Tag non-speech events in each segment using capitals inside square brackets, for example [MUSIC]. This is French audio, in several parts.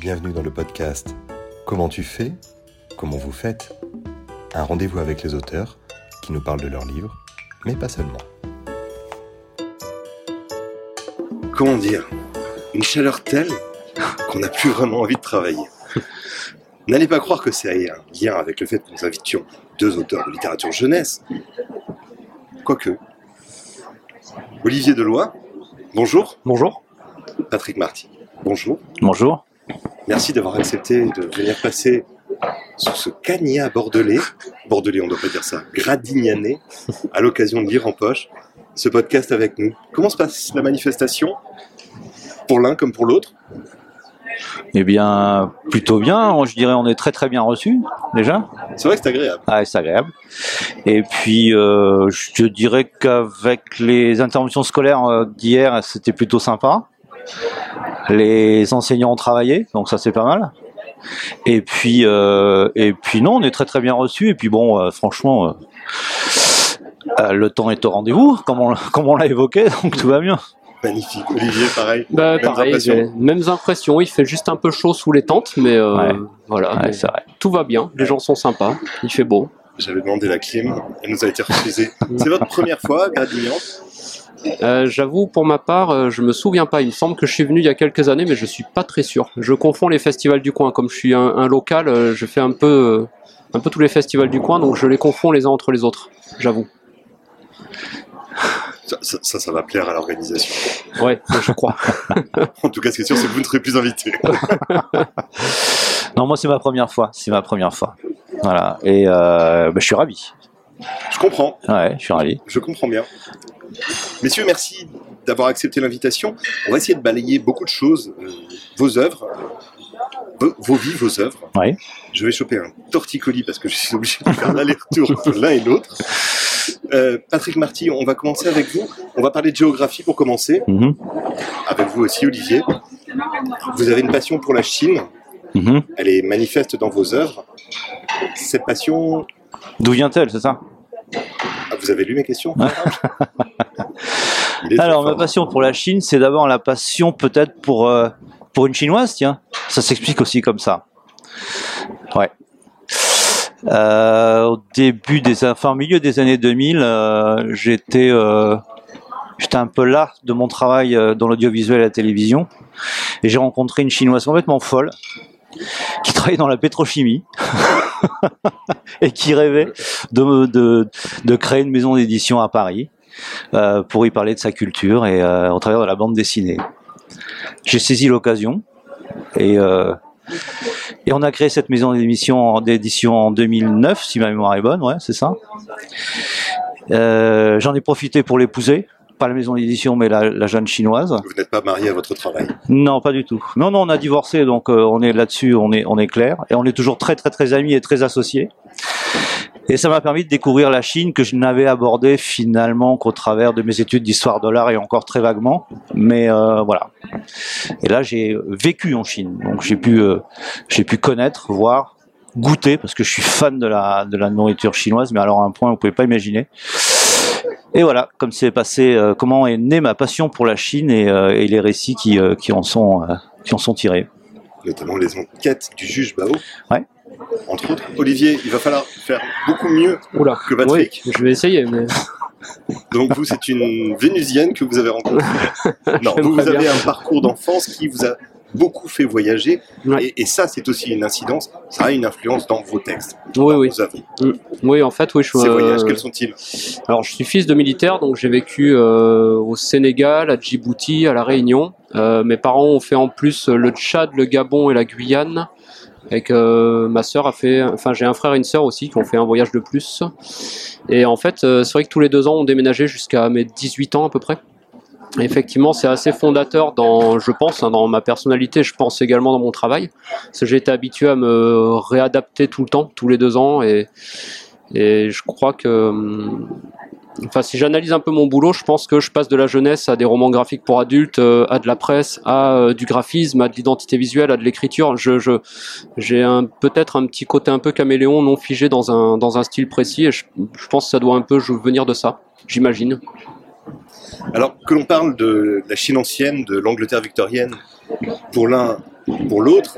Bienvenue dans le podcast Comment tu fais Comment vous faites Un rendez-vous avec les auteurs qui nous parlent de leurs livres, mais pas seulement. Comment dire Une chaleur telle qu'on n'a plus vraiment envie de travailler. N'allez pas croire que c'est un lien avec le fait que nous invitions deux auteurs de littérature jeunesse. Quoique. Olivier Deloy, bonjour. Bonjour. Patrick Marty, bonjour. Bonjour. Merci d'avoir accepté de venir passer sur ce cagnat bordelais, bordelais on doit pas dire ça, gradignané, à l'occasion de lire en poche ce podcast avec nous. Comment se passe la manifestation Pour l'un comme pour l'autre? Eh bien, plutôt bien. Je dirais on est très très bien reçu déjà. C'est vrai que c'est agréable. Ah, c'est agréable. Et puis, euh, je dirais qu'avec les interventions scolaires euh, d'hier, c'était plutôt sympa. Les enseignants ont travaillé, donc ça c'est pas mal. Et puis, euh, et puis non, on est très très bien reçu. Et puis bon, euh, franchement, euh, euh, le temps est au rendez-vous, comme on, [LAUGHS] comme on l'a évoqué, donc tout va bien. Magnifique. Olivier, pareil. Bah, Mêmes pareil, impressions mêmes impressions. Il fait juste un peu chaud sous les tentes, mais euh, Ouais. voilà. Ouais, Mais vrai. tout va bien. Les gens sont sympas. Il fait beau. J'avais demandé la clim, elle nous a été refusée. [LAUGHS] C'est votre première fois à Gradignan Euh, J'avoue, pour ma part, euh, je me souviens pas. Il me semble que je suis venu il y a quelques années, mais je suis pas très sûr. Je confonds les festivals du coin. Comme je suis un, un local, euh, je fais un peu, euh, un peu tous les festivals du coin, donc je les confonds les uns entre les autres. J'avoue. ça, ça, ça, ça va plaire à l'organisation. Ouais, je crois. [LAUGHS] En tout cas, ce qui est sûr, c'est que vous ne serez plus invité. [LAUGHS] Non, moi c'est ma première fois. C'est ma première fois. Voilà. Et euh, bah, je suis ravi. Je comprends, Ouais, je suis ravi. je comprends bien. Messieurs, merci d'avoir accepté l'invitation. On va essayer de balayer beaucoup de choses, euh, vos œuvres, vos, vos vies, vos œuvres. Oui. Je vais choper un torticolis parce que je suis obligé de faire l'aller-retour entre [LAUGHS] l'un et l'autre. Euh, Patrick Marty, on va commencer avec vous. On va parler de géographie pour commencer. Mhm. Avec vous aussi, Olivier. Vous avez une passion pour la Chine. Mhm. Elle est manifeste dans vos œuvres. Cette passion, D'où vient-elle, c'est ça? Vous avez lu mes questions [LAUGHS] Alors, ma passion pour la Chine, c'est d'abord la passion peut-être pour, euh, pour une chinoise, tiens. Ça s'explique aussi comme ça. Ouais. Euh, au début des, enfin, au milieu des années 2000, euh, j'étais, j'étais un peu là de mon travail dans l'audiovisuel et la télévision, et j'ai rencontré une chinoise complètement folle qui travaillait dans la pétrochimie [LAUGHS] [LAUGHS] et qui rêvait de, de, créer une maison d'édition à Paris euh, pour y parler de sa culture et euh, au travers de la bande dessinée. J'ai saisi l'occasion et euh, et on a créé cette maison d'édition en 2009, si ma mémoire est bonne, ouais, c'est ça. J'en ai profité pour l'épouser, pas la maison d'édition, mais la, la jeune chinoise. Vous n'êtes pas marié à votre travail. Non, pas du tout. Non, non, on a divorcé, donc euh, on est là-dessus, on est, on est clair, et on est toujours très, très, très amis et très associés. Et ça m'a permis de découvrir la Chine que je n'avais abordée finalement qu'au travers de mes études d'histoire de l'art et encore très vaguement. Mais euh, voilà. Et là, j'ai vécu en Chine, donc j'ai pu, euh, j'ai pu connaître, voir, goûter, parce que je suis fan de la, de la nourriture chinoise, mais alors à un point, vous pouvez pas imaginer. Et voilà, comme c'est passé, euh, comment est née ma passion pour la Chine et, euh, et les récits qui, euh, qui en sont, euh, qui en sont tirés. notamment les enquêtes du juge Bao. Ouais. Entre autres, Olivier, il va falloir faire beaucoup mieux Oula. que Patrick. Oui, je vais essayer, mais Donc vous, c'est une Vénusienne que vous avez rencontrée. [LAUGHS] Non, vous, avez bien. un parcours d'enfance qui vous a beaucoup fait voyager. Ouais. Et, et ça, c'est aussi une incidence. Ça a une influence dans vos textes, oui, oui, œuvres. oui. En fait, oui, je suis. Ces euh, voyages, quels sont-ils? Alors, je suis fils de militaire, donc j'ai vécu euh, au Sénégal, à Djibouti, à La Réunion. Euh, mes parents ont fait en plus le Tchad, le Gabon et la Guyane. Avec euh, ma sœur a fait, enfin j'ai un frère et une sœur aussi qui ont fait un voyage de plus. Et en fait, euh, c'est vrai que tous les deux ans on déménageait jusqu'à mes 18 ans à peu près. Effectivement, c'est assez fondateur dans, je pense, hein, dans ma personnalité. Je pense également dans mon travail, j'ai été habitué à me réadapter tout le temps, tous les deux ans, et et je crois que, hum, enfin, si j'analyse un peu mon boulot, je pense que je passe de la jeunesse à des romans graphiques pour adultes, euh, à de la presse, à euh, du graphisme, à de l'identité visuelle, à de l'écriture. Je, j'ai peut-être un petit côté un peu caméléon, non figé dans un, dans un style précis, et je, je pense que ça doit un peu venir de ça, j'imagine. Alors que l'on parle de la Chine ancienne, de l'Angleterre victorienne, pour l'un pour l'autre.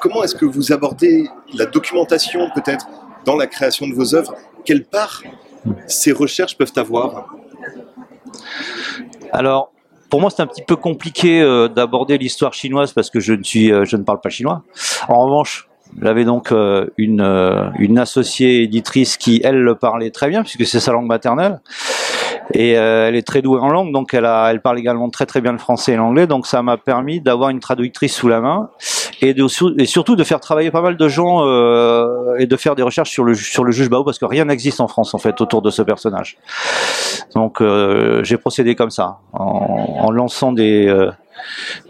Comment est-ce que vous abordez la documentation peut-être dans la création de vos œuvres? Quelle part ces recherches peuvent avoir? Alors, pour moi, c'est un petit peu compliqué euh, d'aborder l'histoire chinoise parce que je ne suis, euh, je ne parle pas chinois. En revanche, j'avais donc euh, une, une associée éditrice qui, elle, le parlait très bien puisque c'est sa langue maternelle. Et euh, elle est très douée en langue, donc elle, a, elle parle également très très bien le français et l'anglais. Donc ça m'a permis d'avoir une traductrice sous la main et, de, et surtout de faire travailler pas mal de gens euh, et de faire des recherches sur le, sur le juge Bao parce que rien n'existe en France en fait autour de ce personnage. Donc euh, j'ai procédé comme ça, en, en lançant des, euh,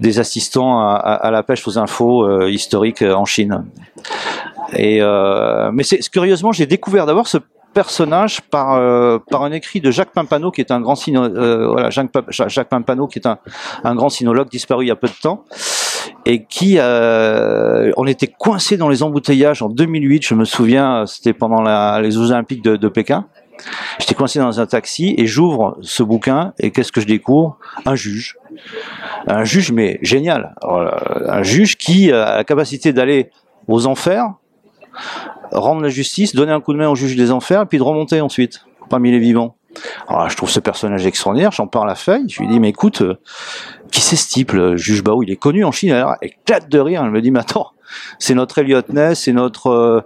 des assistants à, à, à la pêche aux infos euh, historiques euh, en Chine. Et mais c'est curieusement j'ai découvert d'abord ce personnage par euh, par un écrit de Jacques Pimpano qui est un grand sino, euh, voilà Jacques, Jacques Pimpano qui est un, un grand sinologue disparu il y a peu de temps et qui euh, on était coincé dans les embouteillages en 2008 je me souviens c'était pendant les Olympiques de, Pékin. J'étais coincé dans un taxi et j'ouvre ce bouquin et qu'est-ce que je découvre? Un juge. Un juge mais génial. Un juge qui a la capacité d'aller aux enfers rendre la justice, donner un coup de main au juge des enfers, et puis de remonter ensuite parmi les vivants. Alors là, je trouve ce personnage extraordinaire, j'en parle à Feuille, je lui dis, mais écoute, euh, qui c'est ce type, le juge Bao? Il est connu en Chine, elle éclate de rire, elle me dit, mais attends, c'est notre Elliot Ness, c'est notre... euh,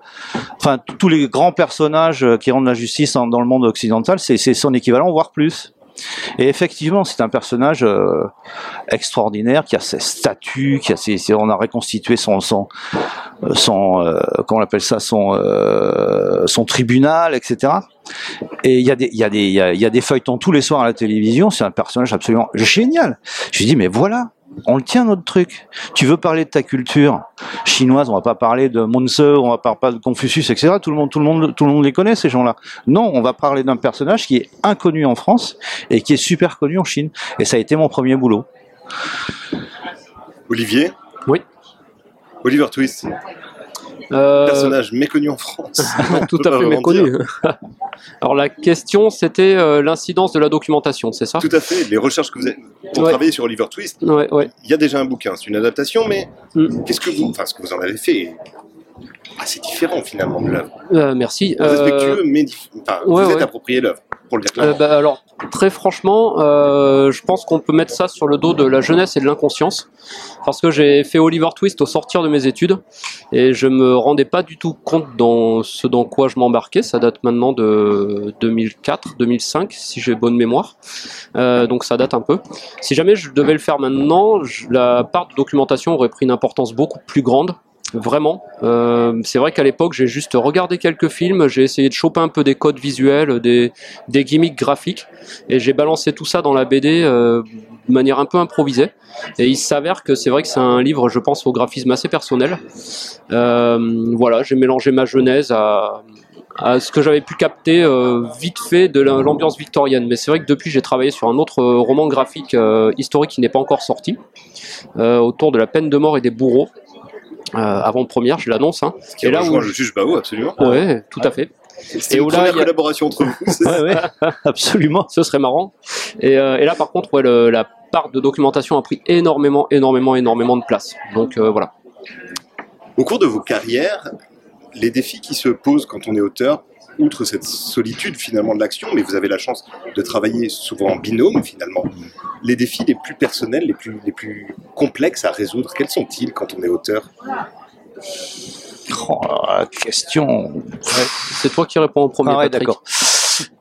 Enfin, tous les grands personnages euh, qui rendent la justice dans le monde occidental, c'est son équivalent, voire plus. Et effectivement, c'est un personnage extraordinaire qui a ses statuts, qui a ses- on a reconstitué son son son euh, comment on appelle ça son euh, son tribunal, etc. Et il y a des il y a des il y a, il y a des feuilletons tous les soirs à la télévision. C'est un personnage absolument génial. Je lui dis mais voilà. On le tient notre truc. Tu veux parler de ta culture chinoise, on va pas parler de Monse, on va pas parler de Confucius, etc. Tout le monde, tout le monde, tout le monde les connaît ces gens-là. Non, on va parler d'un personnage qui est inconnu en France et qui est super connu en Chine. Et ça a été mon premier boulot. Olivier? Oui. Oliver Twist, Euh, personnage méconnu en France. [LAUGHS] tout à fait méconnu. [LAUGHS] Alors la question c'était euh, l'incidence de la documentation, c'est ça? Tout à fait. Les recherches que vous avez pour Ouais. travailler sur Oliver Twist, Ouais, ouais. il y a déjà un bouquin, c'est une adaptation, mais Mm. qu'est-ce que vous, enfin, ce que vous en avez fait, assez différent finalement de l'œuvre. Euh, merci. Euh, Respectueux, mais enfin, vous êtes approprié l'œuvre, pour le dire Euh, clairement. bah, alors, très franchement, euh, je pense qu'on peut mettre ça sur le dos de la jeunesse et de l'inconscience. Parce que j'ai fait Oliver Twist au sortir de mes études et je me rendais pas du tout compte dans ce dans quoi je m'embarquais. Ça date maintenant de 2004, 2005, si j'ai bonne mémoire. Euh, donc ça date un peu. Si jamais je devais le faire maintenant, je- la part de documentation aurait pris une importance beaucoup plus grande. Vraiment. Euh, c'est vrai qu'à l'époque, j'ai juste regardé quelques films, j'ai essayé de choper un peu des codes visuels, des, des gimmicks graphiques, et j'ai balancé tout ça dans la BD euh, de manière un peu improvisée. Et il s'avère que c'est vrai que c'est un livre, je pense, au graphisme assez personnel. Euh, voilà, j'ai mélangé ma genèse à, à ce que j'avais pu capter euh, vite fait de la- l'ambiance victorienne. Mais c'est vrai que depuis, j'ai travaillé sur un autre euh, roman graphique euh, historique qui n'est pas encore sorti, autour de la peine de mort et des bourreaux. Euh, avant première, je l'annonce. Hein. qui et là où le je- juge Bao, absolument. Ouais, tout à fait. C'est et une où là, première il y a- collaboration entre vous. Ouais, ouais, [LAUGHS] absolument. Ce serait marrant. Et, euh, et là, par contre, ouais, le- la part de documentation a pris énormément, énormément, énormément de place. Donc euh, voilà. Au cours de vos carrières, les défis qui se posent quand on est auteur, outre cette solitude finalement de l'action, mais vous avez la chance de travailler souvent en binôme finalement, les défis les plus personnels, les plus, les plus complexes à résoudre, quels sont-ils quand on est auteur? Oh, question. C'est toi qui réponds au premier. Ah ouais, d'accord.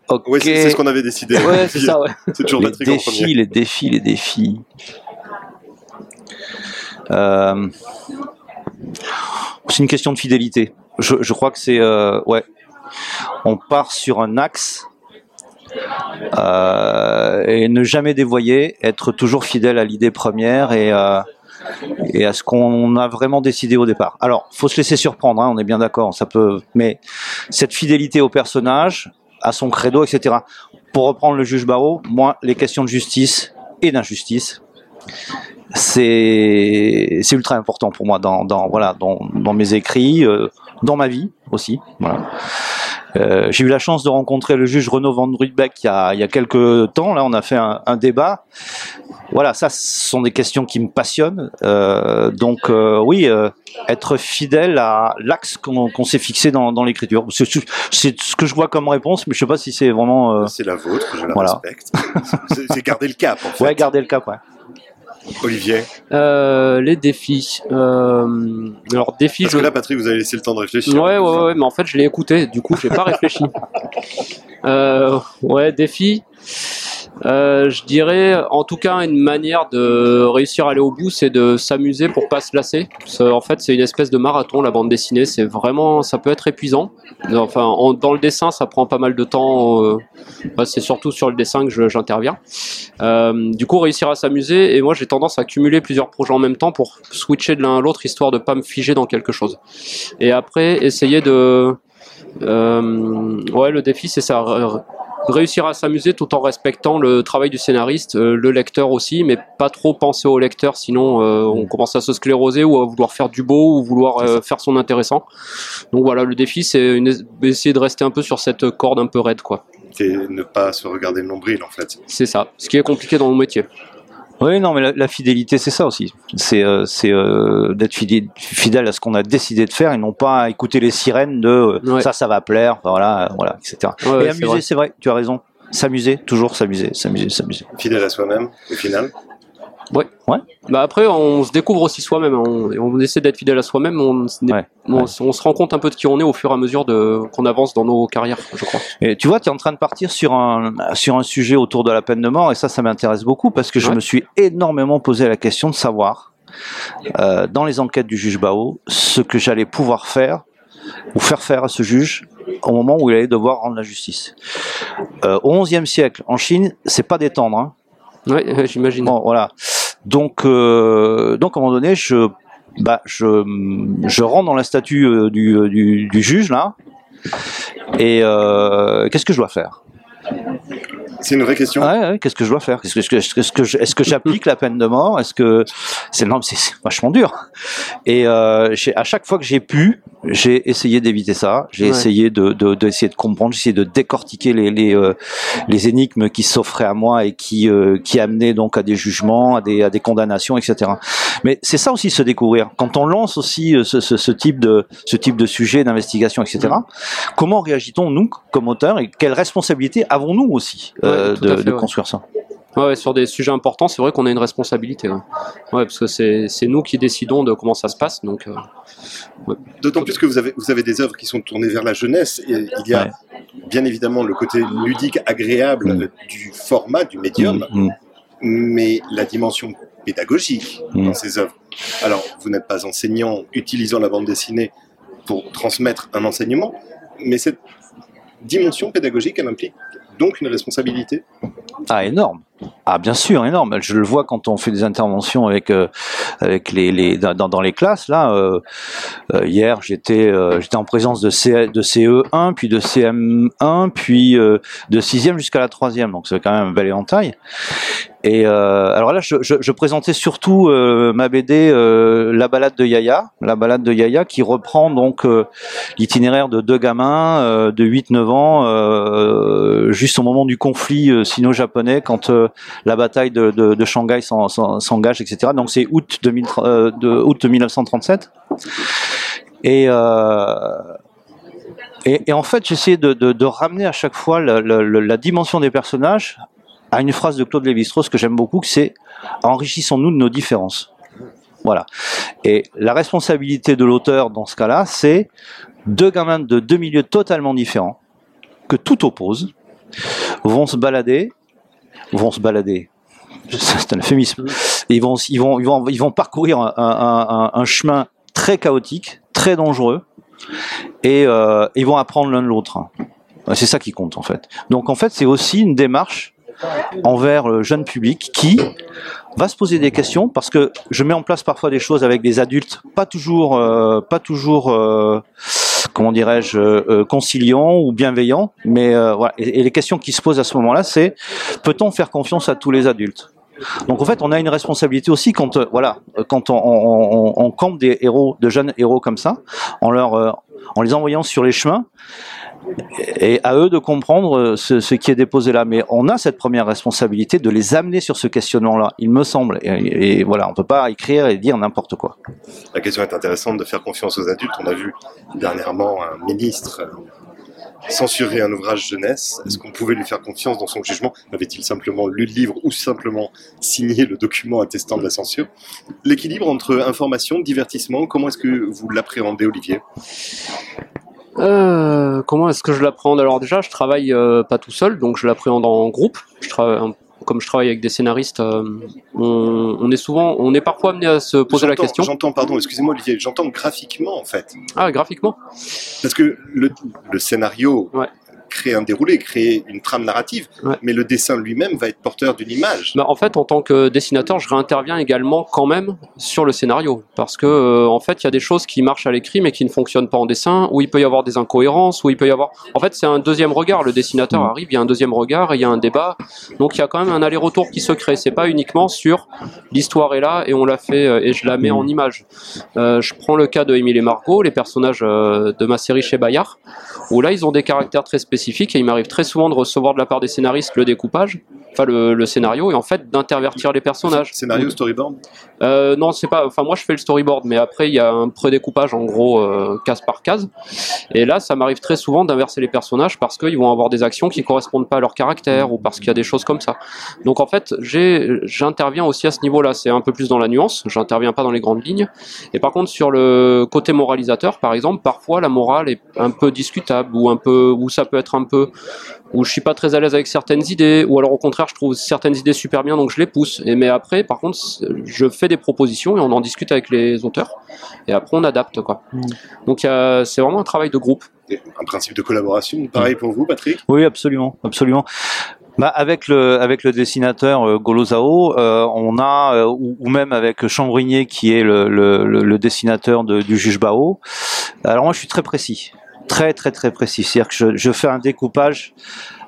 Ok. Oui, c'est ce qu'on avait décidé. Ouais, c'est ça, ouais. [LAUGHS] C'est toujours les en défis, premier. les défis, les défis. Euh, C'est une question de fidélité. Je, je crois que c'est euh, ouais. On part sur un axe euh, et ne jamais dévoyer, être toujours fidèle à l'idée première et euh, et à ce qu'on a vraiment décidé au départ. Alors, faut se laisser surprendre, hein, on est bien d'accord, ça peut, mais cette fidélité au personnage, à son credo, etc. Pour reprendre le juge Barreau, moi, les questions de justice et d'injustice, c'est ultra important pour moi dans, dans voilà dans, dans mes écrits, euh, dans ma vie aussi, voilà. Euh, j'ai eu la chance de rencontrer le juge Renaud Van Rudbeck il y a, il y a quelques temps. Là, on a fait un, un débat. Voilà, ça, ce sont des questions qui me passionnent. Euh, donc, euh, oui, euh, être fidèle à l'axe qu'on qu'on s'est fixé dans, dans l'écriture. C'est ce que je vois comme réponse, mais je sais pas si c'est vraiment. euh, C'est la vôtre, je la Voilà. respecte. C'est- C'est garder le cap, en fait. ouais, garder le cap. Ouais. Olivier, Euh, les défis. Euh, alors défis, parce je. que là, Patrick, vous avez laissé le temps de réfléchir. Ouais, ouais, ouais, mais en fait, je l'ai écouté, du coup, j'ai pas réfléchi. [LAUGHS] Euh, ouais, défi. Euh, je dirais, en tout cas, une manière de réussir à aller au bout, c'est de s'amuser pour pas se lasser. En fait, c'est une espèce de marathon, la bande dessinée. C'est vraiment, ça peut être épuisant. Enfin, en- dans le dessin, ça prend pas mal de temps. euh, ouais, c'est surtout sur le dessin que j'interviens. Euh, du coup, réussir à s'amuser. Et moi, j'ai tendance à cumuler plusieurs projets en même temps pour switcher de l'un à l'autre, histoire de pas me figer dans quelque chose. Et après, essayer de. ouais, le défi, c'est ça. Réussir à s'amuser tout en respectant le travail du scénariste, euh, le lecteur aussi, mais pas trop penser au lecteur, sinon euh, on commence à se scléroser ou à vouloir faire du beau ou vouloir euh, faire son intéressant. Donc voilà, le défi, c'est une- essayer de rester un peu sur cette corde un peu raide, quoi. C'est ne pas se regarder le nombril, en fait. C'est ça. Ce qui est compliqué dans mon métier. Oui, non, mais la, la fidélité, c'est ça aussi. C'est euh, c'est, euh, d'être fidèle, fidèle à ce qu'on a décidé de faire et non pas à écouter les sirènes de euh, Ouais. ça, ça va plaire, voilà, euh, voilà, etc. Ouais, ouais, et c'est amuser, vrai. c'est vrai, tu as raison. S'amuser, toujours s'amuser, s'amuser, s'amuser. Fidèle à soi-même, au final. Bah après, on se découvre aussi soi-même. hein. On, on essaie d'être fidèle à soi-même. On, Ouais, on, ouais. se- on se rend compte un peu de qui on est au fur et à mesure de qu'on avance dans nos carrières, je crois. Et tu vois, tu es en train de partir sur un, sur un sujet autour de la peine de mort, et ça, ça m'intéresse beaucoup parce que je Ouais. me suis énormément posé la question de savoir, euh, dans les enquêtes du juge Bao, ce que j'allais pouvoir faire ou faire faire à ce juge au moment où il allait devoir rendre la justice. Euh, au XIe siècle, en Chine, c'est pas détendre. Hein. Ouais, ouais, [LAUGHS] j'imagine. Bon, voilà. Donc, euh, donc à un moment donné, je, bah, je, je rentre dans la statue euh, du, euh, du, du juge là, et euh, qu'est-ce que je dois faire? C'est une vraie question. Ouais, ouais, qu'est-ce que je dois faire? Est-ce que, j'applique la peine de mort? Est-ce que c'est non, mais c'est vachement dur. Et euh, à chaque fois que j'ai pu, j'ai essayé d'éviter ça. J'ai Ouais. essayé de, de, d'essayer de comprendre. J'ai essayé de décortiquer les les, euh, les énigmes qui s'offraient à moi et qui euh, qui amenaient donc à des jugements, à des à des condamnations, etc. Mais c'est ça aussi se découvrir. Quand on lance aussi euh, ce, ce, ce type de ce type de sujet d'investigation, etc. Comment réagit-on nous comme auteurs et quelle responsabilité avons-nous aussi euh, Ouais, de, fait, de construire ça? Ouais, sur des sujets importants, c'est vrai qu'on a une responsabilité. Ouais, Ouais, parce que c'est nous qui décidons de comment ça se passe. Donc, euh, D'autant plus que vous avez, vous avez des œuvres qui sont tournées vers la jeunesse. Et il y a Ouais. bien évidemment le côté ludique, agréable Mm. du format, du médium, Mm, mm. mais la dimension pédagogique dans ces œuvres. Alors, vous n'êtes pas enseignant utilisant la bande dessinée pour transmettre un enseignement, mais cette dimension pédagogique, elle implique donc une responsabilité. Ah, énorme. Ah, bien sûr, énorme. Je le vois quand on fait des interventions avec euh, avec les, les dans, dans les classes. Là, euh, euh, hier, j'étais j'étais en présence de, C, de CE1, puis de CM1, puis de sixième jusqu'à la troisième. Donc c'est quand même un bel éventail. Et alors là, je, je, présentais surtout ma BD La balade de Yaya, la balade de Yaya, qui reprend donc l'itinéraire de deux gamins de 8-9 ans, juste au moment du conflit sino-japonais, quand la bataille de, de, de Shanghai s'en- s'en- s'engage, etc. Donc c'est août, 2000, euh, de, août 1937. Et, euh, et, et en fait, j'essayais de, ramener à chaque fois la, la, dimension des personnages à une phrase de Claude Lévi-Strauss que j'aime beaucoup, c'est enrichissons-nous de nos différences. Voilà. Et la responsabilité de l'auteur dans ce cas-là, c'est deux gamins de deux milieux totalement différents, que tout oppose, vont se balader, vont se balader. [LAUGHS] C'est un euphémisme. Ils vont, parcourir un chemin très chaotique, très dangereux, et euh, ils vont apprendre l'un de l'autre. C'est ça qui compte en fait. Donc en fait, c'est aussi une démarche envers le jeune public qui va se poser des questions parce que je mets en place parfois des choses avec des adultes pas toujours euh, pas toujours euh, comment dirais-je euh, euh, conciliants ou bienveillants mais euh, voilà. Et, les questions qui se posent à ce moment-là c'est peut-on faire confiance à tous les adultes? Donc en fait on a une responsabilité aussi quand voilà quand on, on, des héros de jeunes héros comme ça en les envoyant sur les chemins et à eux de comprendre ce, qui est déposé là. Mais on a cette première responsabilité de les amener sur ce questionnement-là, il me semble. Et, voilà, on peut pas écrire et dire n'importe quoi. La question est intéressante de faire confiance aux adultes. On a vu dernièrement un ministre censurer un ouvrage jeunesse Est-ce qu'on pouvait lui faire confiance dans son jugement? Avait-il simplement lu le livre ou simplement signé le document attestant de la censure? L'équilibre entre information, divertissement, comment est-ce que vous l'appréhendez, Olivier? Euh, comment est-ce que je l'appréhende Alors déjà, je travaille euh, pas tout seul, donc je l'appréhende en groupe. Je travaille comme je travaille avec des scénaristes, euh, on, on, est souvent, on est parfois amené à se poser la question. J'entends, pardon, excusez-moi Olivier, j'entends graphiquement en fait. Ah, graphiquement? Parce que le, le scénario ouais créer un déroulé, créer une trame narrative, ouais. mais le dessin lui-même va être porteur d'une image. Bah, en fait, en tant que dessinateur, je réinterviens également quand même sur le scénario, parce que euh, en fait, il y a des choses qui marchent à l'écrit mais qui ne fonctionnent pas en dessin, où il peut y avoir des incohérences, où il peut y avoir. En fait, c'est un deuxième regard. Le dessinateur arrive, il y a un deuxième regard, et il y a un débat, donc il y a quand même un aller-retour qui se crée. C'est pas uniquement sur l'histoire est là et on l'a fait euh, et je la mets en image. Euh, je prends le cas de Émile et Margot, les personnages de ma série chez Bayard, où là ils ont des caractères très spécifiques et il m'arrive très souvent de recevoir de la part des scénaristes le découpage, enfin le, le scénario et en fait d'intervertir les personnages. Scénario, storyboard euh, Non, c'est pas. Enfin moi je fais le storyboard, mais après il y a un prédécoupage en gros euh, case par case. Et là ça m'arrive très souvent d'inverser les personnages parce qu'ils vont avoir des actions qui correspondent pas à leur caractère ou parce qu'il y a des choses comme ça. Donc en fait j'ai j'interviens aussi à ce niveau-là. C'est un peu plus dans la nuance. J'interviens pas dans les grandes lignes. Et par contre sur le côté moralisateur, par exemple, parfois la morale est un peu discutable ou un peu où ça peut être un peu où je suis pas très à l'aise avec certaines idées ou alors au contraire je trouve certaines idées super bien donc je les pousse. Et mais après par contre je fais des propositions et on en discute avec les auteurs. Et après on adapte quoi. Mmh. donc c'est vraiment un travail de groupe. Un principe de collaboration pareil pour vous Patrick? Oui absolument absolument. Bah avec le avec le dessinateur euh, Golozao, euh, on a euh, ou, ou, même avec Chambrinier qui est le, le, le dessinateur de, du juge Bao. Alors moi je suis très précis. Très très très précis. C'est-à-dire que je, je, fais un découpage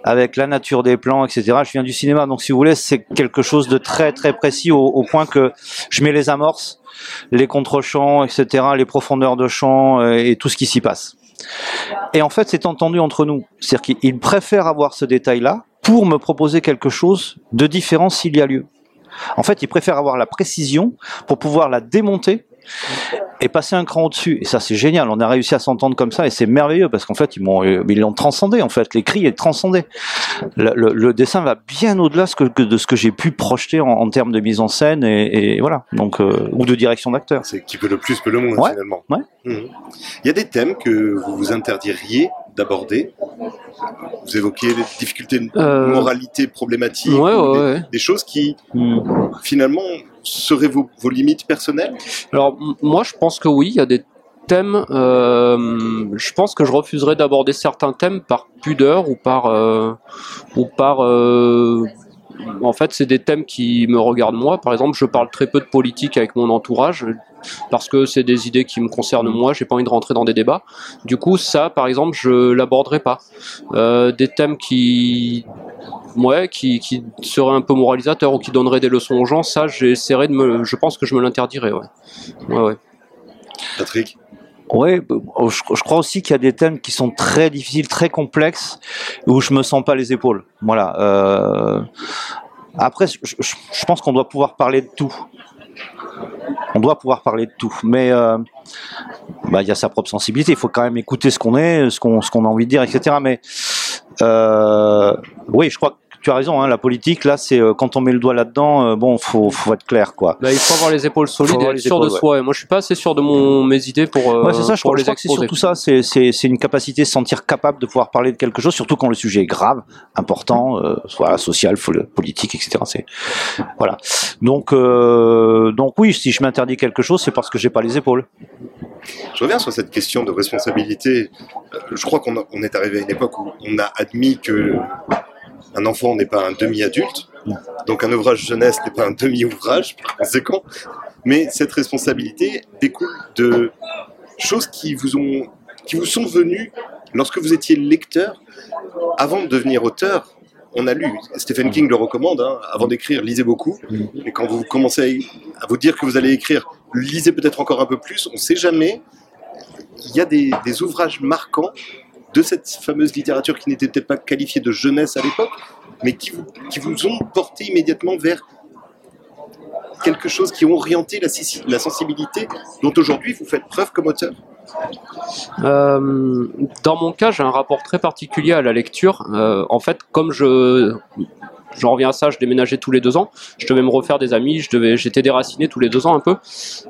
avec la nature des plans, etc. Je viens du cinéma, donc si vous voulez, c'est quelque chose de très très précis au, au, point que je mets les amorces, les contre-champs, etc., les profondeurs de champ euh, et tout ce qui s'y passe. Et en fait, c'est entendu entre nous. C'est-à-dire qu'il préfère avoir ce détail-là pour me proposer quelque chose de différent s'il y a lieu. En fait, il préfère avoir la précision pour pouvoir la démonter et passer un cran au-dessus. Et ça, c'est génial. On a réussi à s'entendre comme ça et c'est merveilleux parce qu'en fait, ils m'ont, ils l'ont transcendé. En fait, l'écrit est transcendé. Le, le, le, dessin va bien au-delà de ce que j'ai pu projeter en, en, termes de mise en scène et, et voilà. Donc, euh, ou de direction d'acteur. C'est qui peut le plus peut le moins ouais, finalement. Ouais. Mmh. Il y a des thèmes que vous vous interdiriez d'aborder. Vous évoquez les difficultés de Euh, moralité problématique, ouais, ou ouais, des, ouais. des choses qui Mmh. finalement seraient vos, vos limites personnelles? Alors moi je pense que oui, il y a des thèmes. euh, je pense que je refuserais d'aborder certains thèmes par pudeur ou par euh, ou par. euh, en fait, c'est des thèmes qui me regardent moi. Par exemple, je parle très peu de politique avec mon entourage parce que c'est des idées qui me concernent moi. J'ai pas envie de rentrer dans des débats. Du coup, ça, par exemple, je l'aborderai pas. Des thèmes qui ouais, qui, qui seraient un peu moralisateurs ou qui donneraient des leçons aux gens, ça, j'essaierai de me, je pense que je me l'interdirais, ouais. Ouais, ouais. Patrick Ouais, je, je crois aussi qu'il y a des thèmes qui sont très difficiles, très complexes, où je me sens pas les épaules. Voilà. Euh... Après, je, je, je pense qu'on doit pouvoir parler de tout. On doit pouvoir parler de tout, mais euh, bah, il y a sa propre sensibilité. Il faut quand même écouter ce qu'on est, ce qu'on ce qu'on a envie de dire, etc. Mais oui, je crois tu as raison. Hein, la politique, là, c'est euh, quand on met le doigt là-dedans, euh, bon, faut faut être clair, quoi. Bah, il faut avoir les épaules solides et être sûr épaules, de ouais. soi. Et moi, je suis pas assez sûr de mon mes idées pour, euh, Ouais, c'est ça, je crois, je les crois que c'est surtout ça, c'est, c'est, c'est une capacité de se sentir capable de pouvoir parler de quelque chose, surtout quand le sujet est grave, important, euh, soit social, politique, etc. C'est, voilà. Donc, euh, donc oui, si je m'interdis quelque chose, c'est parce que j'ai pas les épaules. Je reviens sur cette question de responsabilité. Je crois qu'on a- on est arrivé à une époque où on a admis que un enfant n'est pas un demi-adulte, donc un ouvrage jeunesse n'est pas un demi-ouvrage, par conséquent. Mais cette responsabilité découle de choses qui vous ont, qui vous sont venues lorsque vous étiez lecteur, avant de devenir auteur. On a lu, Stephen King le recommande, hein, avant d'écrire, lisez beaucoup. Et quand vous commencez à vous dire que vous allez écrire, lisez peut-être encore un peu plus, on ne sait jamais. Il y a des, des ouvrages marquants de cette fameuse littérature qui n'était peut-être pas qualifiée de jeunesse à l'époque, mais qui vous, ont porté immédiatement vers quelque chose qui ont orienté la sensibilité dont aujourd'hui vous faites preuve comme auteur? Euh, dans mon cas, j'ai un rapport très particulier à la lecture. Euh, en fait, comme je j'en reviens à ça, je déménageais tous les deux ans. Je devais me refaire des amis, je devais, j'étais déraciné tous les deux ans un peu.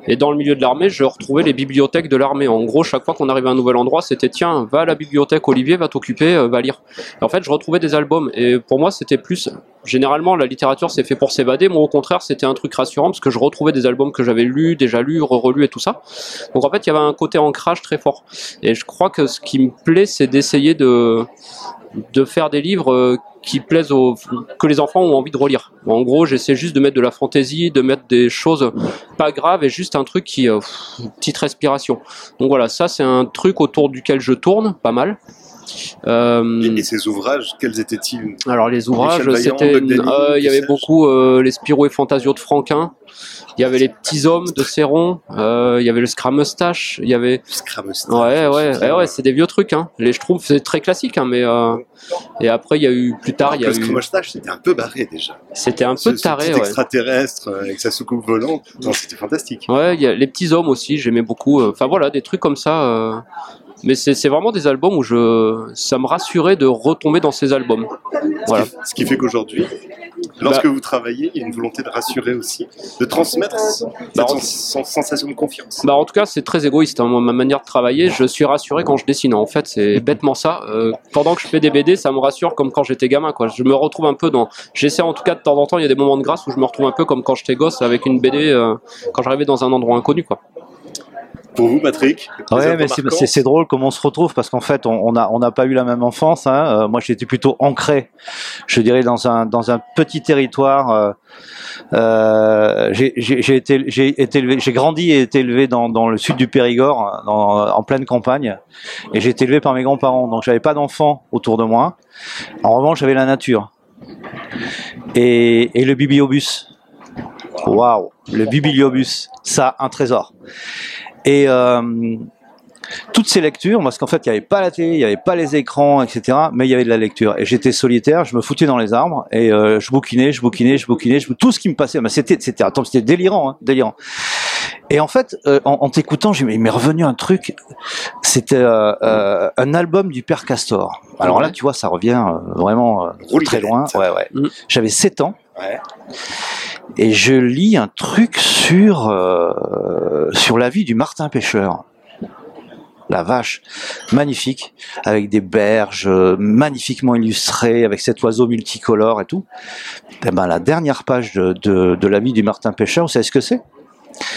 Et dans le milieu de l'armée, je retrouvais les bibliothèques de l'armée. En gros, chaque fois qu'on arrivait à un nouvel endroit, c'était tiens, va à la bibliothèque, Olivier, va t'occuper, euh, va lire. Et en fait, je retrouvais des albums. Et pour moi, c'était plus. Généralement, la littérature, c'est fait pour s'évader. Moi, au contraire, c'était un truc rassurant parce que je retrouvais des albums que j'avais lus, déjà lus, re-relus et tout ça. Donc en fait, il y avait un côté ancrage très fort. Et je crois que ce qui me plaît, c'est d'essayer de de faire des livres euh, qui plaisent aux que les enfants ont envie de relire. En gros, j'essaie juste de mettre de la fantaisie, de mettre des choses pas graves et juste un truc qui euh, petite respiration. Donc voilà, ça c'est un truc autour duquel je tourne pas mal. Euh, Et, et ces ouvrages, quels étaient-ils alors les ouvrages, c'était, euh, il y avait beaucoup euh, les Spirou et Fantasio de Franquin. Il y avait les petits hommes de Céron. il y avait le Scramustache. Il y avait Scramustage, Ouais, ouais, souviens. ouais, ouais, c'est des vieux trucs. Hein. Les Schtroumpfs, c'est très classique, hein, mais et après il y a eu plus tard, il y a le eu, c'était un peu barré déjà. c'était un Ce- peu ce taré, petit ouais. extraterrestre avec sa soucoupe volante, c'était fantastique. Ouais, il y a les petits hommes aussi, j'aimais beaucoup. Enfin voilà, des trucs comme ça. Mais c'est vraiment des albums où je, ça me rassurait de retomber dans ces albums. Voilà. Ce qui, ce qui fait qu'aujourd'hui, lorsque vous travaillez, il y a une volonté de rassurer aussi, de transmettre cette Bah, sen- sensation de confiance. Bah en tout cas, c'est très égoïste. Hein, ma manière de travailler, je suis rassuré quand je dessine. En fait, c'est bêtement ça. Euh, pendant que je fais des BD, ça me rassure comme quand j'étais gamin. Quoi. Je me retrouve un peu dans. J'essaie en tout cas de temps en temps. Il y a des moments de grâce où je me retrouve un peu comme quand j'étais gosse avec une BD euh, quand j'arrivais dans un endroit inconnu. Quoi. Pour vous, Patrick Ouais, mais c'est- drôle comment on se retrouve parce qu'en fait, on on a on n'a pas eu la même enfance. Hein. Euh, moi, j'étais plutôt ancré, je dirais, dans un dans un petit territoire. euh, euh, j'ai j'ai- j'ai été j'ai été élevé, j'ai grandi et été élevé dans dans le sud du Périgord, dans, en pleine campagne, et j'ai été élevé par mes grands-parents. Donc, j'avais pas d'enfants autour de moi. En revanche, j'avais la nature et et le bibliobus. Waouh, le bibliobus, ça un trésor. Et euh, toutes ces lectures, parce qu'en fait, il n'y avait pas la télé, il n'y avait pas les écrans, etc., mais il y avait de la lecture. Et j'étais solitaire, je me foutais dans les arbres, et euh, je bouquinais, je bouquinais, je bouquinais, je... tout ce qui me passait, mais c'était, c'était, attends, c'était délirant, hein, délirant. Et en fait, euh, en, en t'écoutant, j'ai- il m'est revenu un truc, c'était euh, euh, un album du Père Castor. Alors là, tu vois, ça revient vraiment très loin. Ouais, ouais. Mm. J'avais 7 ans Ouais. Et je lis un truc sur euh, sur la vie du Martin pêcheur. La vache, magnifique, avec des berges euh, magnifiquement illustrées, avec cet oiseau multicolore et tout. Et ben la dernière page de, de, de la vie du Martin pêcheur, vous savez ce que c'est?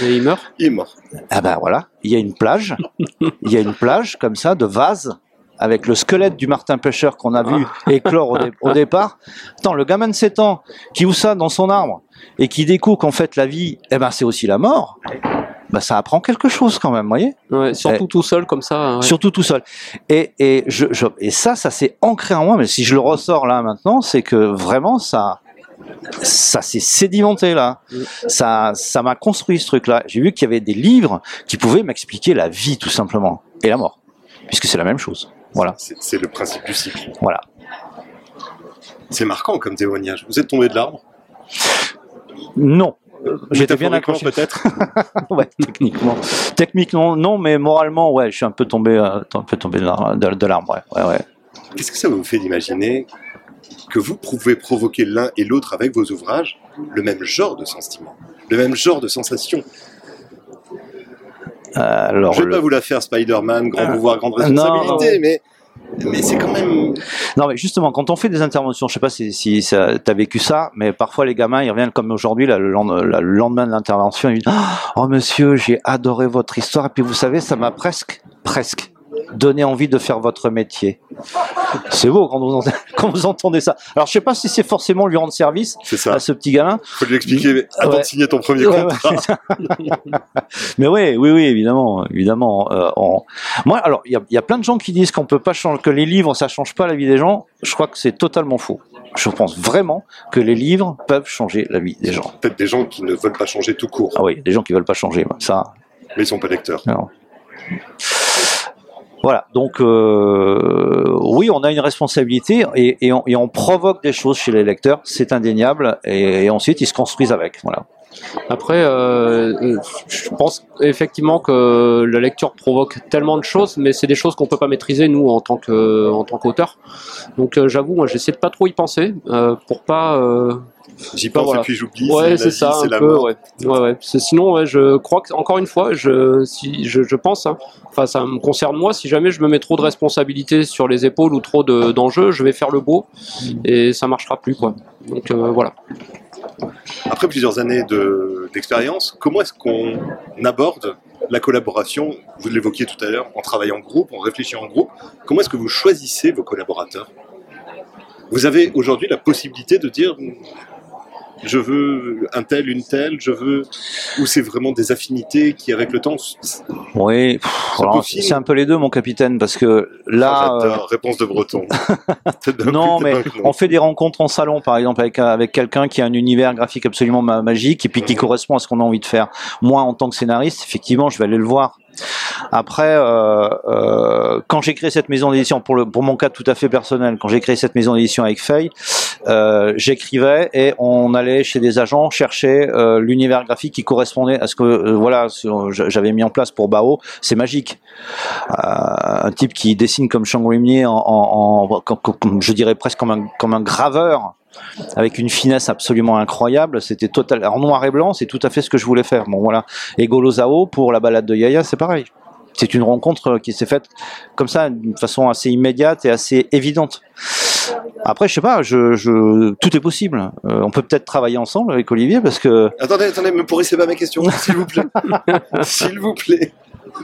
Et il meurt? Il est mort. Ah ben voilà, il y a une plage, il y a une plage comme ça de vase avec le squelette du Martin pêcheur qu'on a vu éclore au, dé- au [LAUGHS] départ. Attends, le gamin de 7 ans qui ouvre ça dans son arbre et qui découvre qu'en fait la vie, eh ben c'est aussi la mort. Ben ça apprend quelque chose quand même, vous voyez? Ouais, surtout tout seul comme ça. ouais. Surtout tout seul. Et, et, je, je- et ça, ça s'est ancré en moi, mais si je le ressors là maintenant, c'est que vraiment ça, ça s'est sédimenté là. Ça, ça m'a construit ce truc-là. J'ai vu qu'il y avait des livres qui pouvaient m'expliquer la vie tout simplement et la mort, puisque c'est la même chose. Voilà, C'est le principe du cycle. voilà. C'est marquant comme témoignage. Vous êtes tombé de l'arbre? Non. Euh, J'étais bien accroché. peut-être? [LAUGHS] ouais, techniquement. Techniquement, non, mais moralement, ouais, je suis un peu tombé, euh, un peu tombé de l'arbre, ouais, ouais, ouais. Qu'est-ce que ça vous fait d'imaginer que vous pouvez provoquer l'un et l'autre avec vos ouvrages le même genre de sentiment, le même genre de sensation? Alors, Je vais le- pas vous la faire Spider-Man, grand Ah. pouvoir, grande Non, responsabilité, mais, mais c'est quand même... Non, mais justement, quand on fait des interventions, je sais pas si, si ça, t'as vécu ça, mais parfois les gamins, ils reviennent comme aujourd'hui, le lendemain de l'intervention, ils disent Oh monsieur, j'ai adoré votre histoire, et puis vous savez, ça m'a presque, presque donné envie de faire votre métier. C'est beau quand vous, entendez, [LAUGHS] quand vous entendez ça. Alors, je sais pas si c'est forcément lui rendre service ça, à ce petit gamin, faut lui expliquer, mais attends Ouais. de signer ton premier Ouais, contrat. [LAUGHS] ouais. Mais oui, oui, oui, évidemment, évidemment. euh, on- Moi, alors, il y a, il y a plein de gens qui disent qu'on peut pas changer, que les livres, ça change pas la vie des gens. Je crois que c'est totalement faux. Je pense vraiment que les livres peuvent changer la vie des gens. Peut-être des gens qui ne veulent pas changer tout court, Ah oui, des gens qui veulent pas changer, ça. mais ils sont pas lecteurs. Non. Voilà, donc euh, oui, on a une responsabilité et, on, provoque des choses chez les lecteurs, c'est indéniable, et, ensuite ils se construisent avec. Voilà. Après, euh, je pense effectivement que la lecture provoque tellement de choses, mais c'est des choses qu'on peut pas maîtriser nous en tant que en tant qu'auteur. Donc euh, j'avoue, moi j'essaie de pas trop y penser euh, pour pas. Euh, J'y pense voilà. et puis j'oublie. Ouais, c'est ça, un peu. Ouais. ouais, ouais. Sinon, ouais, je crois que encore une fois, je si je, je pense, hein, enfin ça me concerne moi. Si jamais je me mets trop de responsabilités sur les épaules ou trop d'enjeux, je vais faire le beau et ça marchera plus quoi. Donc voilà. Après plusieurs années d'expérience, comment est-ce qu'on aborde la collaboration? Vous l'évoquiez tout à l'heure, en travaillant en groupe, en réfléchissant en groupe. Comment est-ce que vous choisissez vos collaborateurs? Vous avez aujourd'hui la possibilité de dire je veux un tel, une telle, je veux. Ou c'est vraiment des affinités qui, avec le temps. Oui, c'est un peu les deux, mon capitaine, parce que là. Oh, réponse de breton. [LAUGHS] non, mais on fait des rencontres en salon, par exemple, avec, avec quelqu'un qui a un univers graphique absolument magique et puis qui correspond à ce qu'on a envie de faire. Moi, en tant que scénariste, effectivement, je vais aller le voir. Après, euh, euh, quand j'ai créé cette maison d'édition, pour, pour mon cas tout à fait personnel, quand j'ai créé cette maison d'édition avec Feuille, euh, j'écrivais et on allait chez des agents chercher euh, l'univers graphique qui correspondait à ce que euh, voilà j'avais mis en place pour Bao. C'est magique. Euh, un type qui dessine comme Shang en, en, en je dirais presque comme un, comme un graveur avec une finesse absolument incroyable. C'était total en noir et blanc, c'est tout à fait ce que je voulais faire. Bon voilà. Et Golozao pour la balade de Yaya, c'est pareil. C'est une rencontre qui s'est faite comme ça, d'une façon assez immédiate et assez évidente. Après, je sais pas, je, je, tout est possible. Euh, on peut peut-être travailler ensemble avec Olivier parce que. Attendez, attendez, me pourrissez pas ma question, [LAUGHS] s'il vous plaît. s'il vous plaît.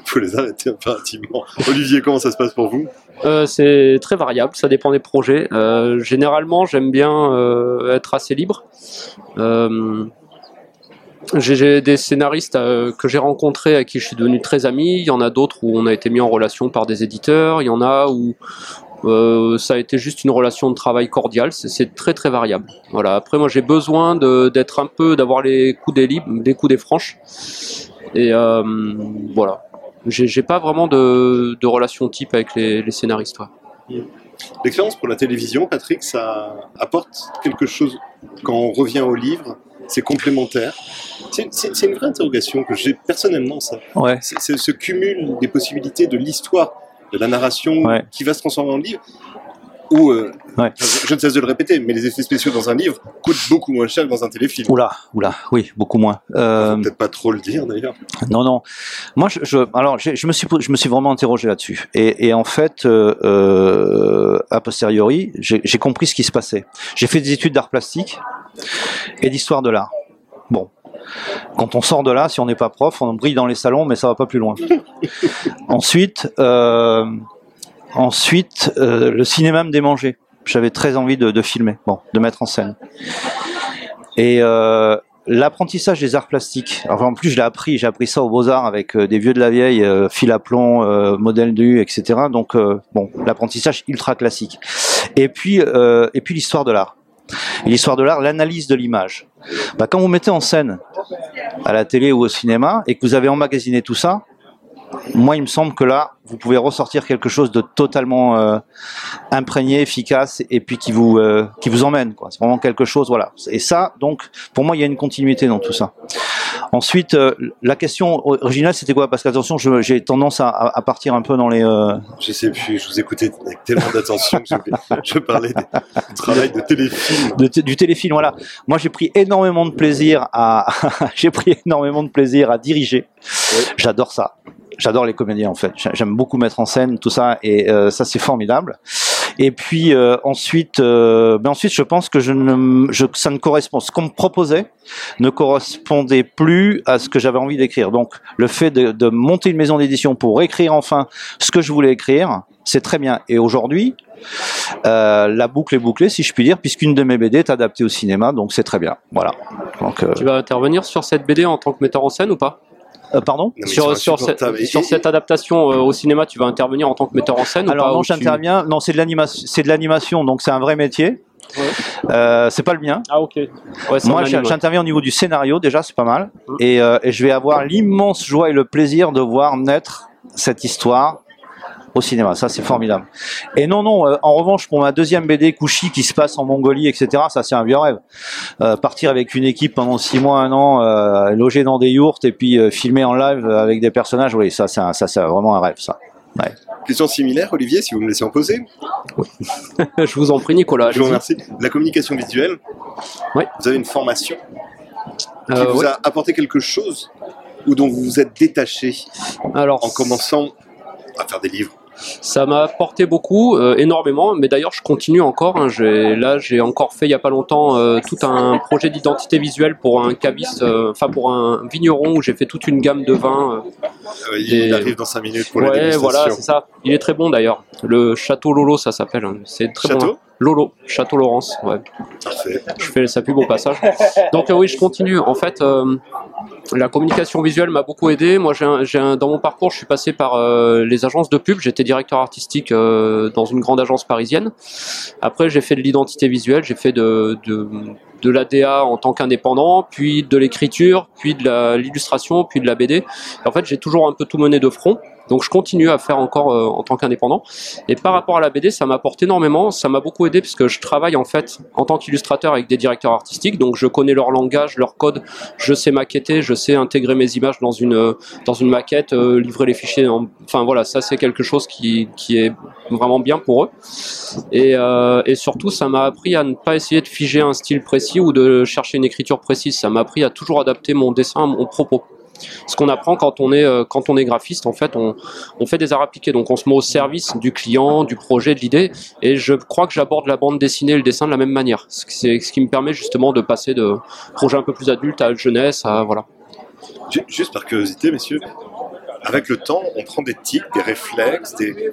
Faut les arrêter impérativement. Olivier, comment ça se passe pour vous? Euh, C'est très variable, ça dépend des projets. Euh, généralement, j'aime bien euh, être assez libre. Euh, j'ai des scénaristes euh, que j'ai rencontrés à qui je suis devenu très ami. Il y en a d'autres où on a été mis en relation par des éditeurs. Il y en a où euh, ça a été juste une relation de travail cordiale. C'est très très variable. Voilà. Après, moi, j'ai besoin d'être un peu, d'avoir les coups des libres, des coups des franches. Et euh, voilà. J'ai pas vraiment de, de, relation type avec les, les scénaristes. Ouais. L'expérience pour la télévision, Patrick, ça apporte quelque chose quand on revient au livre c'est complémentaire. C'est une vraie interrogation que j'ai personnellement, ça. Ouais. C'est ce cumul des possibilités de l'histoire, de la narration ouais. qui va se transformer en livre. Ou, euh, ouais. je, je, ne cesse de le répéter, mais les effets spéciaux dans un livre coûtent beaucoup moins cher que dans un téléfilm. Oula, oula, oui, beaucoup moins. Euh... Peut-être pas trop le dire d'ailleurs. Non, non. Moi, je, je alors, je me suis, je me suis vraiment interrogé là-dessus. Et, et, en fait, euh, a posteriori, j'ai compris ce qui se passait. J'ai fait des études d'art plastique et d'histoire de l'art. Bon, quand on sort de là, si on n'est pas prof, on brille dans les salons, mais ça va pas plus loin. [LAUGHS] Ensuite, euh, ensuite, euh, le cinéma me démangeait. J'avais très envie de, de, filmer, bon, de mettre en scène. Et euh, l'apprentissage des arts plastiques. Alors, en plus, je l'ai appris. J'ai appris ça aux Beaux Arts avec euh, des vieux de la vieille, euh, fil à plomb, euh, modèle du, etc. Donc, bon, l'apprentissage ultra classique. Et puis, et puis l'histoire de l'art. L'histoire de l'art, l'analyse de l'image. Bah, quand vous mettez en scène à la télé ou au cinéma et que vous avez emmagasiné tout ça, moi, il me semble que là, vous pouvez ressortir quelque chose de totalement euh, imprégné, efficace, et puis qui vous euh, qui vous emmène. C'est vraiment quelque chose, voilà. Et ça, donc, pour moi, il y a une continuité dans tout ça. Ensuite, euh, la question originale, c'était quoi? Parce qu'attention, j'ai tendance à, à, partir un peu dans les. Euh... Je sais plus. Je vous écoutais avec tellement d'attention que je, je, parlais du travail de téléfilm. De, du téléfilm, voilà. Moi, j'ai pris énormément de plaisir à. [LAUGHS] j'ai pris énormément de plaisir à diriger. J'adore ça j'adore les comédiens en fait. J'aime beaucoup mettre en scène tout ça et euh, ça c'est formidable. Et puis euh, ensuite, euh, ben ensuite je pense que je ne, je, ça ne correspond. Ce qu'on me proposait ne correspondait plus à ce que j'avais envie d'écrire. Donc le fait de, de monter une maison d'édition pour écrire enfin ce que je voulais écrire, c'est très bien. Et aujourd'hui, euh, la boucle est bouclée, si je puis dire, puisqu'une de mes BD est adaptée au cinéma, donc c'est très bien. Voilà. Donc, tu vas intervenir sur cette BD en tant que metteur en scène ou pas? Euh, pardon sur, sur, cette, sur, cette, adaptation euh, au cinéma, tu vas intervenir en tant que metteur en scène Alors ou pas, non, j'interviens. Tu... Non, c'est de l'animation. C'est de l'animation, donc c'est un vrai métier. Ouais. Euh, c'est pas le mien. Ah ok. Ouais, Moi, j'interviens au niveau du scénario déjà, c'est pas mal. Mmh. Et, euh, et, je vais avoir l'immense joie et le plaisir de voir naître cette histoire au cinéma. Ça, c'est formidable. Et non, non. euh, en revanche, pour ma deuxième BD, Kushi, qui se passe en Mongolie, etc. Ça, c'est un vieux rêve. Euh, partir avec une équipe pendant six mois, un an, euh, loger dans des yourtes et puis filmer en live avec des personnages. Oui, ça, c'est ça, c'est vraiment un rêve, ça. Question similaire, Olivier, si vous me laissez en poser. [LAUGHS] Je vous en prie, Nicolas. Je vous remercie. La communication visuelle. Oui. Vous avez une formation qui vous a apporté quelque chose ou dont vous vous êtes détaché Alors, en commençant à faire des livres. Ça m'a apporté beaucoup, euh, énormément, mais d'ailleurs je continue encore. hein. Là, j'ai encore fait il y a pas longtemps euh, tout un projet d'identité visuelle pour un caviste, euh, enfin pour un vigneron où j'ai fait toute une gamme de vins. Euh, il Et- arrive dans 5 minutes pour la dégustation. voilà, c'est ça. Il est très bon d'ailleurs. Le Château Lolo, ça s'appelle. hein. C'est très bon. Lolo, Château Laurence. Ouais. Je fais sa pub au passage. Donc euh, oui, je continue. En fait, euh, la communication visuelle m'a beaucoup aidé. Moi, j'ai dans mon parcours, je suis passé par euh, les agences de pub. J'étais directeur artistique dans une grande agence parisienne. Après, j'ai fait de l'identité visuelle. J'ai fait de, de, de l'ADA en tant qu'indépendant, puis de l'écriture, puis de l'illustration, puis de la BD. Et en fait, j'ai toujours un peu tout mené de front. Donc, je continue à faire encore euh, en tant qu'indépendant. Et par rapport à la BD, ça m'apporte énormément. Ça m'a beaucoup aidé parce que je travaille en fait en tant qu'illustrateur avec des directeurs artistiques. Donc je connais leur langage, leur code. Je sais maqueter, je sais intégrer mes images dans une euh, dans une maquette, euh, livrer les fichiers. en- Enfin voilà, ça c'est quelque chose qui qui est vraiment bien pour eux. Et euh, et surtout, ça m'a appris à ne pas essayer de figer un style précis ou de chercher une écriture précise. Ça m'a appris à toujours adapter mon dessin à mon propos. Ce qu'on apprend quand on est euh, quand on est graphiste, en fait, on, fait des arts appliqués, donc on se met au service du client, du projet, de l'idée, et je crois que j'aborde la bande dessinée et le dessin de la même manière. C'est ce qui me permet justement de passer de projet un peu plus adulte à jeunesse, à voilà. Ju- Juste par curiosité, messieurs, avec le temps, on prend des tics, des réflexes, des...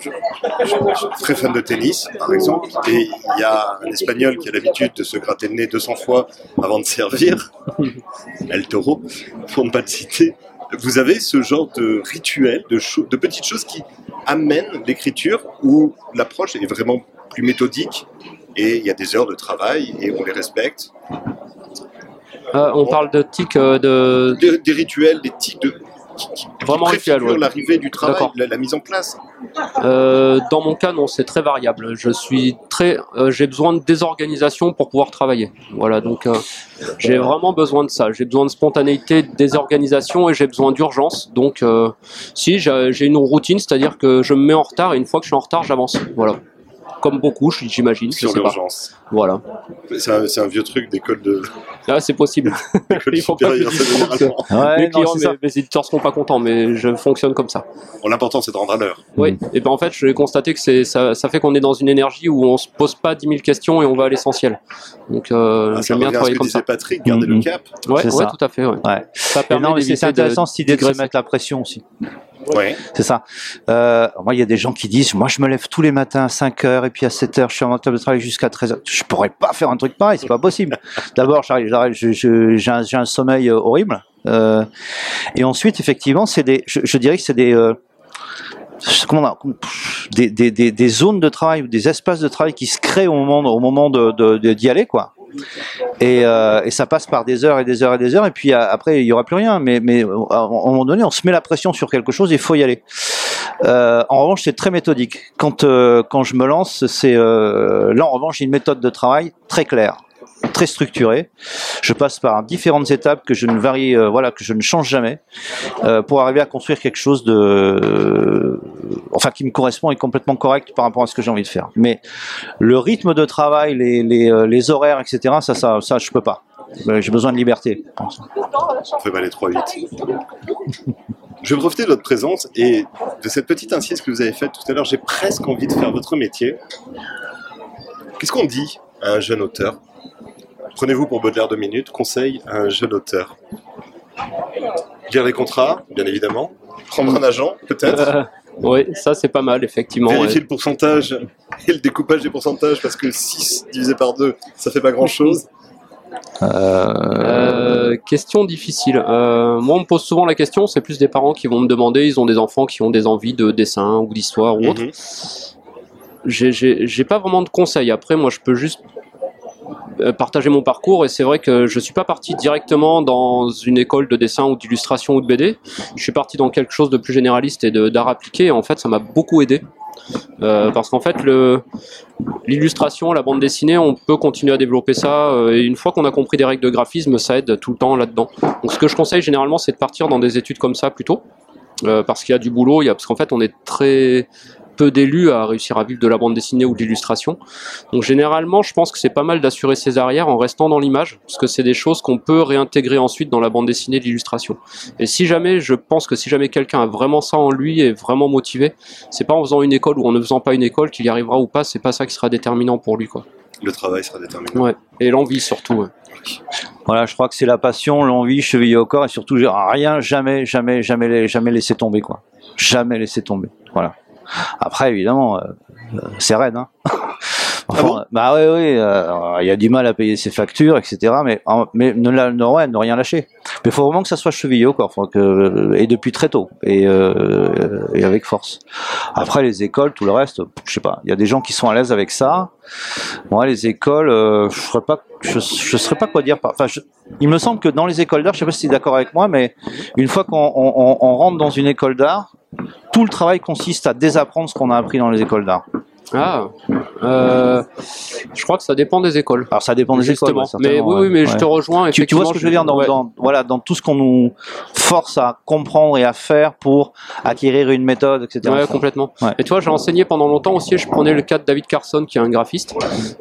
Je, je- je suis très fan de tennis, par exemple, et il y a un Espagnol qui a l'habitude de se gratter le nez 200 fois avant de servir, [LAUGHS] El Toro, pour ne pas le citer. Vous avez ce genre de rituel, de, cho- de petites choses qui amènent l'écriture, où l'approche est vraiment plus méthodique, et il y a des heures de travail, et on les respecte. Euh, on parle de tic euh, de Des, des rituels, des tics de... Vraiment rituel, préfigurent ouais. l'arrivée du travail, la, la mise en place. Euh, dans mon cas, non, c'est très variable. Je suis très, euh, j'ai besoin de désorganisation pour pouvoir travailler. Voilà, donc euh, j'ai vraiment besoin de ça. J'ai besoin de spontanéité, de désorganisation et j'ai besoin d'urgence. Donc, si j'ai une routine, c'est-à-dire que je me mets en retard et une fois que je suis en retard, j'avance. Voilà, comme beaucoup, j'imagine. Sur l'urgence. Voilà, C'est un, vieux truc d'école de ah, c'est possible. [LAUGHS] [LAUGHS] pas. Ouais, clients, mes, mes éditeurs seront pas contents, mais je fonctionne comme ça. Bon, L'important, c'est de rendre à l'heure. Oui, et ben en fait, je vais constater que c'est ça, ça fait qu'on est dans une énergie où on se pose pas 10 000 questions et on va à l'essentiel. Donc, euh, Ah, j'aime bien ce travailler que comme disait ça. Patrick, garder le Mhm. cap. Ouais, ouais, ça. tout à fait. Ouais. Ouais. Ça Et permet non, mais c'est intéressant cette idée de se mettre la pression aussi. Ouais. C'est ça. Euh, moi, il y a des gens qui disent, moi, je me lève tous les matins à 5 heures et puis à 7 heures, je suis en table de travail jusqu'à 13 heures. Je pourrais pas faire un truc pareil, c'est pas possible. [LAUGHS] D'abord, j'ai un, sommeil euh, horrible. Euh, et ensuite, effectivement, c'est des, je, je dirais que c'est des, euh, comment on a- des, des, des, des zones de travail ou des espaces de travail qui se créent au moment, au moment de- d'y aller, quoi. Et, euh, et ça passe par des heures et des heures et des heures, et puis euh, après il y aura plus rien. Mais, euh, à un moment donné, on se met la pression sur quelque chose, il faut y aller. En revanche, c'est très méthodique. Quand je me lance, c'est là en revanche une méthode de travail très claire, très structurée. Je passe par différentes étapes que je ne varie, euh, voilà, que je ne change jamais, euh, pour arriver à construire quelque chose de, enfin qui me correspond et complètement correct par rapport à ce que j'ai envie de faire. Mais le rythme de travail, les les, euh, horaires, etc. Ça ça ça je peux pas. J'ai besoin de liberté. Fait les 3-8. Je vais profiter de votre présence et de cette petite incise que vous avez faite tout à l'heure. J'ai presque envie de faire votre métier. Qu'est-ce qu'on dit à un jeune auteur? Prenez-vous pour Baudelaire deux minutes. Conseil à un jeune auteur. Lire les contrats, bien évidemment. Prendre un agent, peut-être. Euh, oui, ça c'est pas mal, effectivement. Vérifier ouais. le pourcentage et le découpage des pourcentages parce que 6 divisé par 2, ça fait pas grand-chose. Euh, question difficile. Euh, moi, on me pose souvent la question, c'est plus des parents qui vont me demander, ils ont des enfants qui ont des envies de dessin ou d'histoire ou autre. Mhm. j'ai- j'ai pas vraiment de conseils. Après, moi, je peux juste euh, partager mon parcours et c'est vrai que je suis pas parti directement dans une école de dessin ou d'illustration ou de BD. Je suis parti dans quelque chose de plus généraliste et d'art appliqué. Et en fait, ça m'a beaucoup aidé. Euh, parce qu'en fait, l'illustration, la bande dessinée, on peut continuer à développer ça. euh, et une fois qu'on a compris des règles de graphisme, ça aide tout le temps là-dedans. Donc, ce que je conseille généralement, c'est de partir dans des études comme ça plutôt, euh, parce qu'il y a du boulot. Il y a, parce qu'en fait, on est très peu d'élus à réussir à vivre de la bande dessinée ou de l'illustration. Donc généralement, je pense que c'est pas mal d'assurer ses arrières en restant dans l'image, parce que c'est des choses qu'on peut réintégrer ensuite dans la bande dessinée, l'illustration. Et si jamais, je pense que si jamais quelqu'un a vraiment ça en lui et est vraiment motivé, c'est pas en faisant une école ou en ne faisant pas une école qu'il y arrivera ou pas, c'est pas ça qui sera déterminant pour lui, quoi. Le travail sera déterminant. Ouais. Et l'envie surtout. ouais. Voilà, je crois que c'est la passion, l'envie, chevillée au corps et surtout rien, jamais, jamais, jamais, jamais laisser tomber quoi. Jamais laisser tomber. Voilà. Après, évidemment, euh, c'est raide. Hein. [LAUGHS] Enfin, Ah bon bah oui, oui, euh, il y a du mal à payer ses factures, etc. Mais, mais ne, la- ne, ouais, ne rien lâcher. Mais il faut vraiment que ça soit chevillé corps, faut que, et depuis très tôt, et, euh, et avec force. Après, les écoles, tout le reste, je sais pas. Il y a des gens qui sont à l'aise avec ça. Moi, les écoles, euh, je serais pas, je, je saurais pas quoi dire. Enfin, je- il me semble que dans les écoles d'art, je sais pas si tu es d'accord avec moi, mais une fois qu'on on, on- on rentre dans une école d'art, tout le travail consiste à désapprendre ce qu'on a appris dans les écoles d'art. Ah, euh, je crois que ça dépend des écoles. Alors ça dépend des écoles, Justement. ouais, mais oui, oui, mais je te rejoins. Tu, tu vois ce que je veux dire dans, Ouais. dans- voilà, dans tout ce qu'on nous force à comprendre et à faire pour acquérir une méthode, etc. Ouais, complètement. Et tu vois, j'ai enseigné pendant longtemps aussi. Je prenais le cas de David Carson, qui est un graphiste,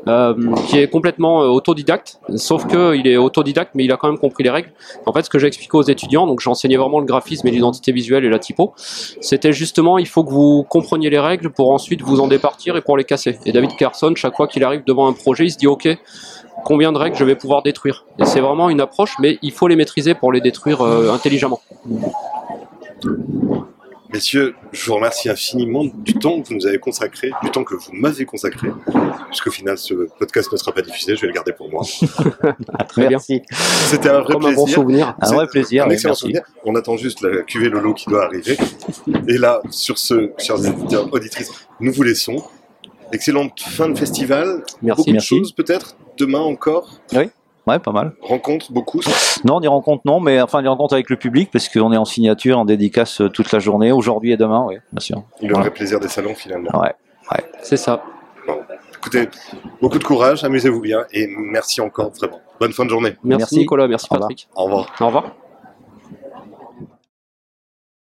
euh, qui est complètement euh, autodidacte. Sauf que il est autodidacte, mais il a quand même compris les règles. En fait, ce que j'ai expliqué aux étudiants, donc j'enseignais vraiment le graphisme et l'identité visuelle et la typo, c'était justement, il faut que vous compreniez les règles pour ensuite vous en départir et pour les casser. Et David Carson, chaque fois qu'il arrive devant un projet, il se dit, ok. Combien de règles je vais pouvoir détruire Et c'est vraiment une approche, mais il faut les maîtriser pour les détruire euh, intelligemment. Messieurs, je vous remercie infiniment du temps que vous nous avez consacré, du temps que vous m'avez consacré, puisqu'au final, ce podcast ne sera pas diffusé, je vais le garder pour moi. [LAUGHS] Très bien. Merci. C'était un vrai Comme un bon souvenir. Un vrai plaisir. Un excellent merci. souvenir. On attend juste la cuvée Lolo qui doit arriver. Et là, sur ce, chers auditeurs, auditrices, nous vous laissons. Excellente fin de festival. Merci. Beaucoup de Merci. choses peut-être. Demain encore. Ouais, pas mal. Rencontres beaucoup. Non, des rencontres non, mais enfin des rencontres avec le public parce qu'on est en signature, en dédicace euh, toute la journée, aujourd'hui et demain, oui, bien sûr. Le Ouais. vrai plaisir des salons finalement. Ouais. C'est ça. Écoutez, beaucoup de courage, amusez-vous bien et merci encore vraiment. Bonne fin de journée. Merci, Merci. Nicolas, merci Au revoir. Patrick. Au revoir. Au revoir.